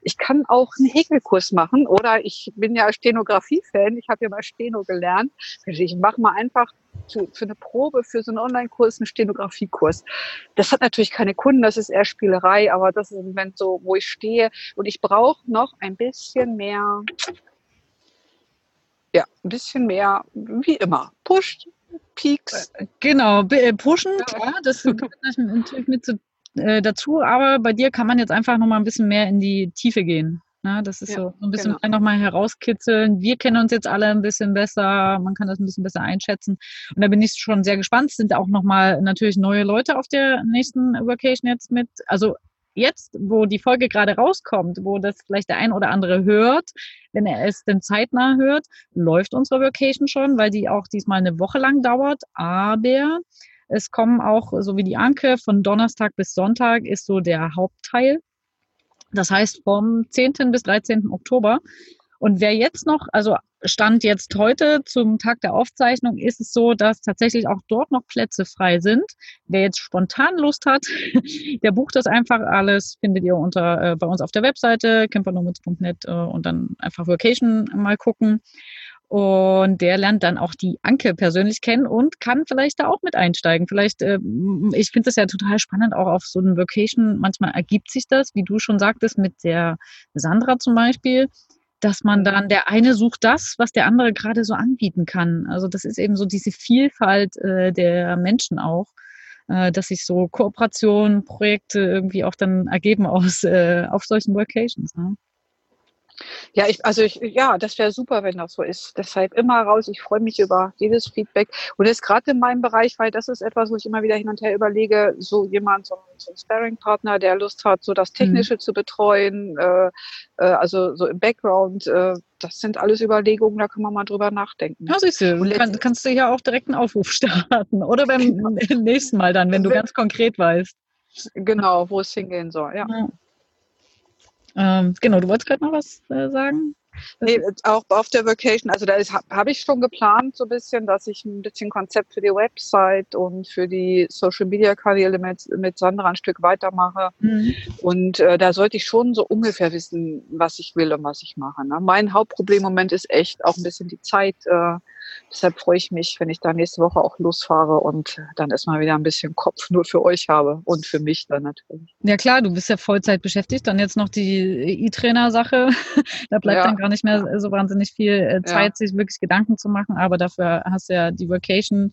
Ich kann auch einen Häkelkurs machen oder ich bin ja Stenografie-Fan, ich habe ja mal Steno gelernt. Ich mache mal einfach für eine Probe, für so einen Online-Kurs, einen Stenografiekurs. Das hat natürlich keine Kunden, das ist eher Spielerei, aber das ist ein Moment so, wo ich stehe und ich brauche noch ein bisschen mehr, ja, ein bisschen mehr, wie immer, pusht, Peaks. Äh, genau, äh, pushen, klar, das gehört natürlich mit zu, äh, dazu, aber bei dir kann man jetzt einfach noch mal ein bisschen mehr in die Tiefe gehen. Ne? Das ist ja, so, so ein bisschen genau. nochmal herauskitzeln. Wir kennen uns jetzt alle ein bisschen besser, man kann das ein bisschen besser einschätzen. Und da bin ich schon sehr gespannt. Es sind auch nochmal natürlich neue Leute auf der nächsten Vacation jetzt mit. Also jetzt, wo die Folge gerade rauskommt, wo das vielleicht der ein oder andere hört, wenn er es denn zeitnah hört, läuft unsere Vacation schon, weil die auch diesmal eine Woche lang dauert. Aber es kommen auch, so wie die Anke, von Donnerstag bis Sonntag ist so der Hauptteil das heißt vom 10. bis 13. Oktober. Und wer jetzt noch, also Stand jetzt heute zum Tag der Aufzeichnung, ist es so, dass tatsächlich auch dort noch Plätze frei sind. Wer jetzt spontan Lust hat, *laughs* der bucht das einfach alles, findet ihr unter äh, bei uns auf der Webseite campernomads.net äh, und dann einfach Vacation mal gucken. Und der lernt dann auch die Anke persönlich kennen und kann vielleicht da auch mit einsteigen. Vielleicht, äh, ich finde das ja total spannend, auch auf so einem Vacation. Manchmal ergibt sich das, wie du schon sagtest, mit der Sandra zum Beispiel, dass man dann, der eine sucht das, was der andere gerade so anbieten kann. Also das ist eben so diese Vielfalt äh, der Menschen auch, äh, dass sich so Kooperationen, Projekte irgendwie auch dann ergeben aus äh, auf solchen Vacations. Ne? Ja, ich, also ich, ja, das wäre super, wenn das so ist. Deshalb immer raus. Ich freue mich über jedes Feedback. Und das gerade in meinem Bereich, weil das ist etwas, wo ich immer wieder hin und her überlege, so jemand, so, so ein Sparring-Partner, der Lust hat, so das mhm. Technische mhm. zu betreuen, äh, äh, also so im Background, äh, das sind alles Überlegungen, da kann man mal drüber nachdenken. Ja, siehst du, kann, kannst du ja auch direkt einen Aufruf *laughs* starten. Oder beim *laughs* nächsten Mal dann, wenn du ganz konkret weißt. Genau, wo es hingehen soll, ja. ja. Ähm, genau, du wolltest gerade noch was äh, sagen? Nee, auch auf der Vacation, also da habe ich schon geplant so ein bisschen, dass ich ein bisschen Konzept für die Website und für die Social Media Kanäle mit, mit Sandra ein Stück weitermache. Mhm. Und äh, da sollte ich schon so ungefähr wissen, was ich will und was ich mache. Ne? Mein Hauptproblem im Moment ist echt auch ein bisschen die Zeit. Äh, Deshalb freue ich mich, wenn ich da nächste Woche auch losfahre und dann erstmal wieder ein bisschen Kopf nur für euch habe und für mich dann natürlich. Ja klar, du bist ja Vollzeit beschäftigt. Dann jetzt noch die E-Trainer-Sache. *laughs* da bleibt ja. dann gar nicht mehr so wahnsinnig viel äh, Zeit, ja. sich wirklich Gedanken zu machen. Aber dafür hast du ja die Vacation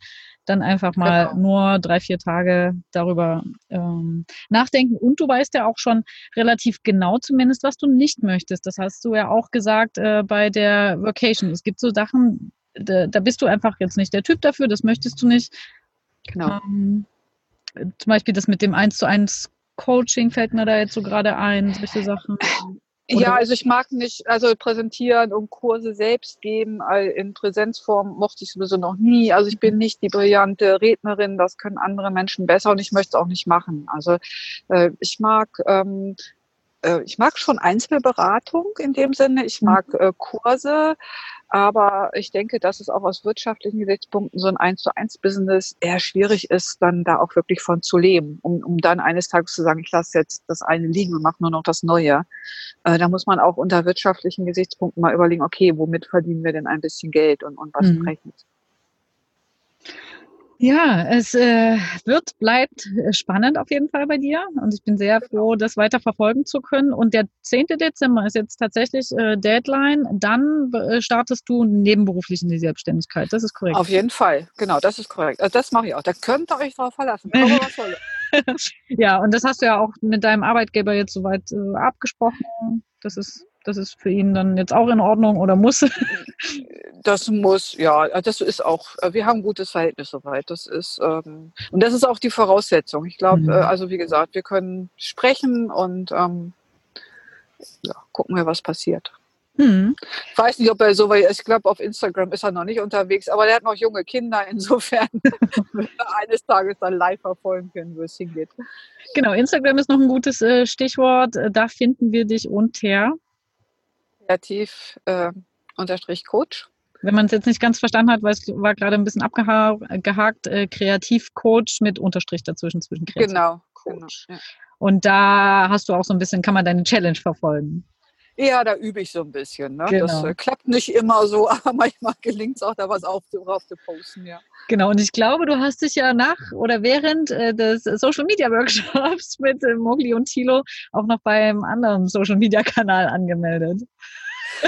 dann einfach mal genau. nur drei, vier Tage darüber ähm, nachdenken. Und du weißt ja auch schon relativ genau zumindest, was du nicht möchtest. Das hast du ja auch gesagt äh, bei der Vacation. Es gibt so Sachen, da, da, bist du einfach jetzt nicht der Typ dafür, das möchtest du nicht. Genau. Ähm, zum Beispiel das mit dem 1 zu 1 Coaching fällt mir da jetzt so gerade ein, solche Sachen. Oder? Ja, also ich mag nicht, also präsentieren und Kurse selbst geben in Präsenzform mochte ich sowieso noch nie. Also ich bin nicht die brillante Rednerin, das können andere Menschen besser und ich möchte es auch nicht machen. Also äh, ich mag ähm, äh, ich mag schon Einzelberatung in dem Sinne. Ich mag mhm. äh, Kurse, aber ich denke, dass es auch aus wirtschaftlichen Gesichtspunkten so ein eins zu eins Business eher schwierig ist, dann da auch wirklich von zu leben, um, um dann eines Tages zu sagen, ich lasse jetzt das eine liegen und mache nur noch das Neue. Äh, da muss man auch unter wirtschaftlichen Gesichtspunkten mal überlegen, okay, womit verdienen wir denn ein bisschen Geld und, und was mhm. rechnet. Ja, es äh, wird, bleibt äh, spannend auf jeden Fall bei dir und ich bin sehr froh, das weiter verfolgen zu können. Und der 10. Dezember ist jetzt tatsächlich äh, Deadline. Dann äh, startest du nebenberuflich in die Selbstständigkeit. Das ist korrekt. Auf jeden Fall, genau, das ist korrekt. Also das mache ich auch. Da könnt ihr euch drauf verlassen. *laughs* ja, und das hast du ja auch mit deinem Arbeitgeber jetzt soweit äh, abgesprochen. Das ist das ist für ihn dann jetzt auch in Ordnung oder muss? *laughs* Das muss, ja, das ist auch, wir haben ein gutes Verhältnis soweit. Das ist, ähm, und das ist auch die Voraussetzung. Ich glaube, mhm. äh, also wie gesagt, wir können sprechen und ähm, ja, gucken wir, was passiert. Mhm. Ich weiß nicht, ob er so weit ist. Ich glaube, auf Instagram ist er noch nicht unterwegs, aber er hat noch junge Kinder. Insofern *laughs* eines Tages dann live verfolgen können, wo es hingeht. Genau, Instagram ist noch ein gutes äh, Stichwort. Da finden wir dich unter kreativ äh, unterstrich Coach. wenn man es jetzt nicht ganz verstanden hat, weil es war gerade ein bisschen abgehakt, äh, Kreativcoach mit Unterstrich dazwischen, zwischen Kreativ Genau. genau ja. Und da hast du auch so ein bisschen, kann man deine Challenge verfolgen. Ja, da übe ich so ein bisschen. Ne? Genau. Das äh, klappt nicht immer so, *laughs* aber manchmal gelingt es auch, da was auf, drauf zu posten. Ja. Genau, und ich glaube, du hast dich ja nach oder während äh, des Social Media Workshops *laughs* mit äh, Mogli und Thilo auch noch beim anderen Social Media Kanal angemeldet.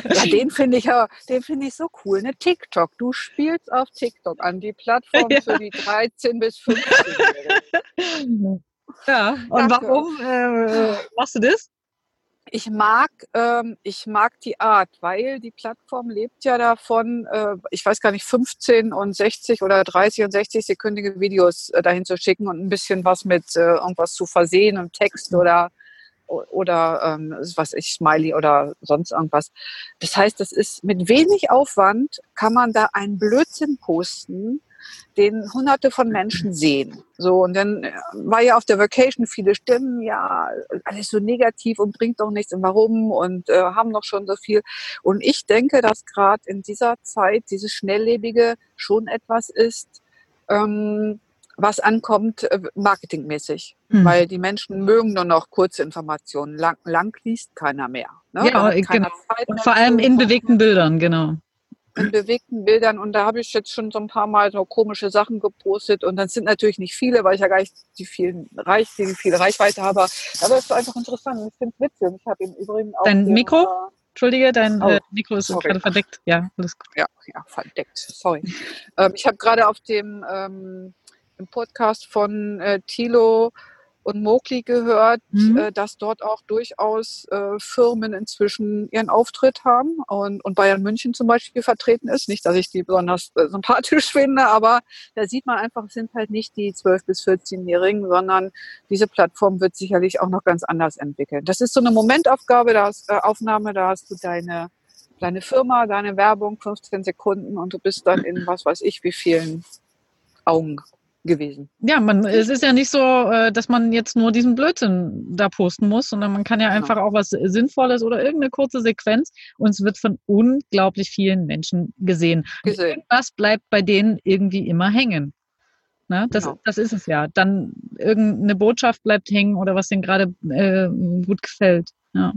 Ja, den finde ich den finde ich so cool. Ne? TikTok. Du spielst auf TikTok an, die Plattform ja. für die 13 bis 15-Jährigen. *laughs* Ja, und Danke. warum äh, machst du das? Ich mag, ähm, ich mag die Art, weil die Plattform lebt ja davon, äh, ich weiß gar nicht, 15 und 60 oder 30 und 60 sekündige Videos äh, dahin zu schicken und ein bisschen was mit äh, irgendwas zu versehen im Text oder oder ähm, was ich Smiley oder sonst irgendwas. Das heißt, das ist mit wenig Aufwand kann man da einen Blödsinn posten, den hunderte von Menschen sehen. So, und dann äh, war ja auf der Vacation viele Stimmen, ja, alles so negativ und bringt doch nichts und warum und äh, haben noch schon so viel. Und ich denke, dass gerade in dieser Zeit dieses Schnelllebige schon etwas ist, ähm, was ankommt äh, marketingmäßig. Mhm. Weil die Menschen mögen nur noch kurze Informationen. Lang, lang liest keiner mehr. Ne? Ja, genau. Und vor allem in bewegten Bildern, genau in bewegten Bildern und da habe ich jetzt schon so ein paar Mal so komische Sachen gepostet und dann sind natürlich nicht viele, weil ich ja gar nicht die vielen Reich, die viele Reichweite habe. Aber es ist einfach interessant. Ich finde es witzig und ich habe im Übrigen auch. Dein Mikro? Äh, Entschuldige, dein oh, äh, Mikro ist sorry. gerade verdeckt. Ja, alles gut. Ja, ja verdeckt. Sorry. ähm, ich habe gerade auf dem ähm, im Podcast von äh, Thilo und Mokli gehört, mhm. äh, dass dort auch durchaus äh, Firmen inzwischen ihren Auftritt haben und, und Bayern München zum Beispiel vertreten ist. Nicht, dass ich die besonders äh, sympathisch *laughs* finde, aber da sieht man einfach, es sind halt nicht die 12- bis 14-Jährigen, sondern diese Plattform wird sicherlich auch noch ganz anders entwickeln. Das ist so eine Momentaufgabe, da hast, äh, Aufnahme, da hast du deine, deine Firma, deine Werbung, 15 Sekunden und du bist dann in was weiß ich wie vielen Augen gewesen. Ja, man, es ist ja nicht so, äh, dass man jetzt nur diesen Blödsinn da posten muss, sondern man kann ja genau. einfach auch was Sinnvolles oder irgendeine kurze Sequenz und es wird von unglaublich vielen Menschen gesehen. gesehen. Irgendwas bleibt bei denen irgendwie immer hängen. Ne? Das, genau. das ist es ja. Dann irgendeine Botschaft bleibt hängen oder was denen gerade äh, gut gefällt. Ja.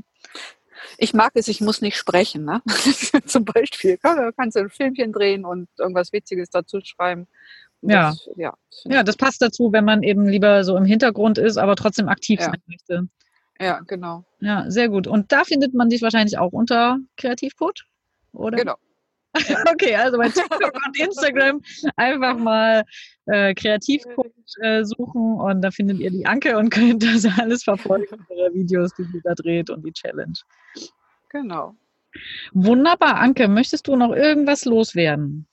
Ich mag es, ich muss nicht sprechen. Ne? *laughs* Zum Beispiel kannst du ein Filmchen drehen und irgendwas Witziges dazu schreiben. Ja. Das, ja, ja, das passt dazu, wenn man eben lieber so im Hintergrund ist, aber trotzdem aktiv ja. sein möchte. Ja, genau. Ja, sehr gut. Und da findet man dich wahrscheinlich auch unter Kreativcode, oder? Genau. *laughs* okay, also bei TikTok und Instagram einfach mal äh, Kreativcoach äh, suchen und da findet ihr die Anke und könnt das alles verfolgen, *laughs* ihre Videos, die sie da dreht und die Challenge. Genau. Wunderbar, Anke, möchtest du noch irgendwas loswerden?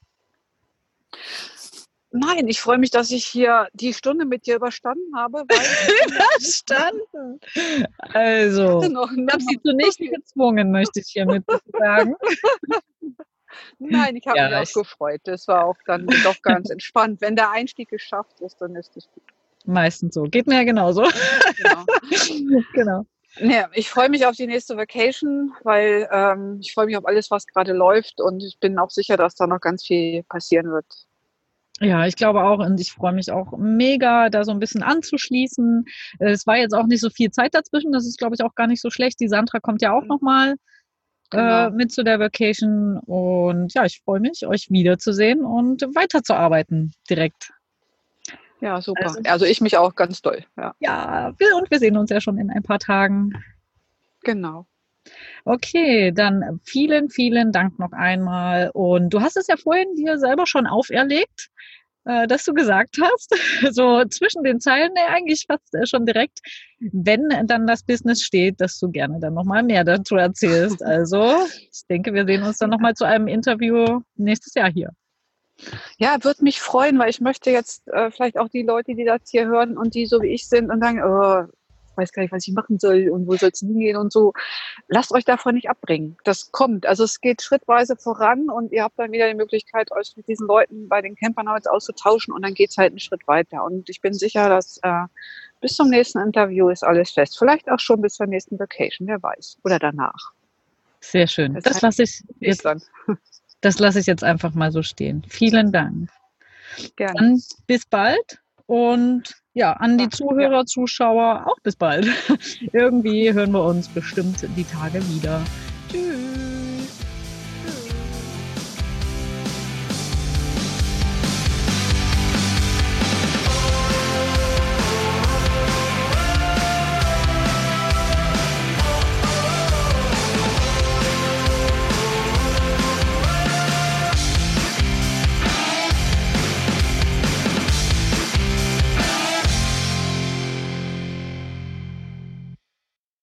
Nein, ich freue mich, dass ich hier die Stunde mit dir überstanden habe. *laughs* überstanden? *laughs* Also, ich habe sie zu nicht gezwungen, möchte ich hiermit sagen. *laughs* Nein, ich habe ja, mich auch gefreut. Das war auch dann doch ganz entspannt. Wenn der Einstieg geschafft ist, dann ist es gut. Meistens so. Geht mir ja genauso. Genau. genau. Ja, ich freue mich auf die nächste Vacation, weil ähm, ich freue mich auf alles, was gerade läuft und ich bin auch sicher, dass da noch ganz viel passieren wird. Ja, ich glaube auch und ich freue mich auch mega, da so ein bisschen anzuschließen. Es war jetzt auch nicht so viel Zeit dazwischen, das ist, glaube ich, auch gar nicht so schlecht. Die Sandra kommt ja auch mhm. nochmal äh, genau. äh, mit zu der Vacation und ja, ich freue mich, euch wiederzusehen und weiterzuarbeiten direkt. Ja, super. Also, also ich mich auch ganz doll. Ja. ja, und wir sehen uns ja schon in ein paar Tagen. Genau. Okay, dann vielen, vielen Dank noch einmal. Und du hast es ja vorhin dir selber schon auferlegt, äh, dass du gesagt hast, *laughs* so zwischen den Zeilen, nee, eigentlich fast äh, schon direkt, wenn dann das Business steht, dass du gerne dann nochmal mehr dazu erzählst. *laughs* Also ich denke, wir sehen uns dann nochmal zu einem Interview nächstes Jahr hier. Ja, würde mich freuen, weil ich möchte jetzt äh, vielleicht auch die Leute, die das hier hören und die so wie ich sind und sagen, oh, weiß gar nicht, was ich machen soll und wo soll es hingehen und so. Lasst euch davon nicht abbringen. Das kommt. Also es geht schrittweise voran und ihr habt dann wieder die Möglichkeit, euch mit diesen Leuten bei den Campern auszutauschen und dann geht es halt einen Schritt weiter. Und ich bin sicher, dass äh, bis zum nächsten Interview ist alles fest. Vielleicht auch schon bis zur nächsten Vacation, wer weiß. Oder danach. Sehr schön. Das, das lasse ich jetzt. Dann. *laughs* Das lasse ich jetzt einfach mal so stehen. Vielen Dank. Gerne. Dann bis bald und ja, an die Zuhörer, ja. Zuschauer auch bis bald. *laughs* Irgendwie hören wir uns bestimmt die Tage wieder.